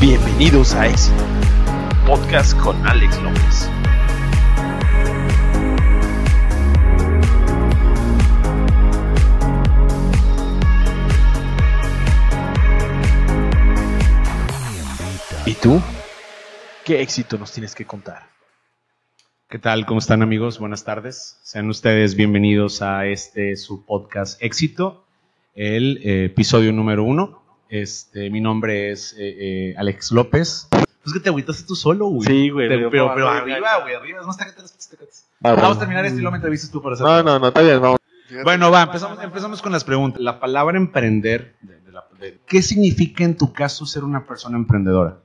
Bienvenidos a Éxito, podcast con Alex López. ¿Y tú? ¿Qué éxito nos tienes que contar? ¿Qué tal? ¿Cómo están amigos? Buenas tardes. Sean ustedes bienvenidos a este su podcast Éxito, el eh, episodio número uno. Este, mi nombre es eh, eh, Alex López. Es que te agüitaste tú solo, güey. Sí, güey, Te- pero, pero arriba, güey, arriba. No, está, Ah, Vamos a terminar esto y luego me entrevistas tú para hacer. No, no, no, está bien, vamos. Bueno, va, empezamos, empezamos con las preguntas. La palabra emprender, de- de la- de- ¿qué significa en tu caso ser una persona emprendedora?